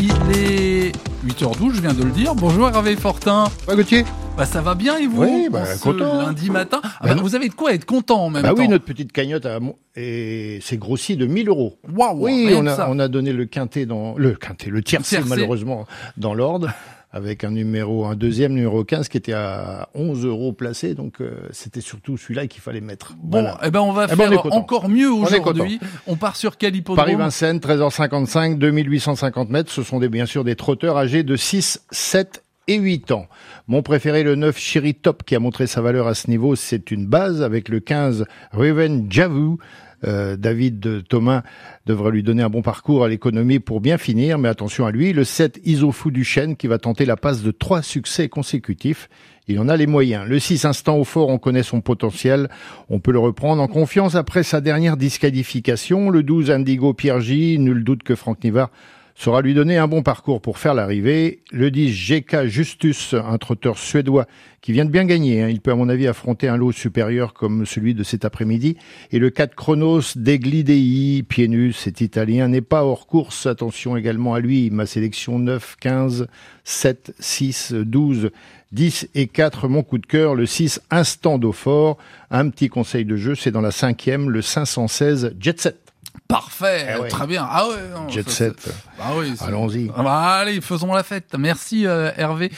Il est 8h12, je viens de le dire. Bonjour Hervé Fortin. Pas Gauthier Bah ça va bien et vous Oui, bah, ce content. lundi matin? Ah Bah bah, vous avez de quoi être content en même Bah temps. oui, notre petite cagnotte a, et c'est grossi de 1000 euros. Waouh, Oui, on a, on a donné le quintet dans le quintet, le tiercé, Tiercé. malheureusement dans l'ordre, avec un numéro, un deuxième numéro 15 qui était à 11 euros placé, donc euh, c'était surtout celui-là qu'il fallait mettre. Bon, Voilà. eh ben on va Eh ben, on faire encore mieux On aujourd'hui. On, part sur quel hippodrome? Paris-Vincennes, 13h55, 2850 mètres. Ce sont des, bien sûr des trotteurs âgés de 6, 7 et 8 ans. Mon préféré, le 9 Chéri Top, qui a montré sa valeur à ce niveau, c'est une base avec le 15 Raven Javu. Euh, David Thomas devrait lui donner un bon parcours à l'économie pour bien finir, mais attention à lui. Le 7 Isofou du qui va tenter la passe de trois succès consécutifs. Il en a les moyens. Le 6 instant au fort, on connaît son potentiel. On peut le reprendre en confiance après sa dernière disqualification. Le 12 Indigo Pierre J, nul doute que Franck Nivard saura lui donner un bon parcours pour faire l'arrivée. Le 10 GK Justus, un trotteur suédois qui vient de bien gagner. hein. Il peut à mon avis affronter un lot supérieur comme celui de cet après-midi. Et le 4 Chronos Deglidei, pieds nus, cet italien n'est pas hors course. Attention également à lui. Ma sélection 9, 15, 7, 6, 12, 10 et 4. Mon coup de cœur, le 6 Instant d'eau fort. Un petit conseil de jeu, c'est dans la cinquième, le 516 Jet Set. Parfait, Eh ouais. très bien. Ah ouais, non, Jet ça, set. Bah oui, Allons-y. Ah bah, allez, faisons la fête. Merci euh, Hervé.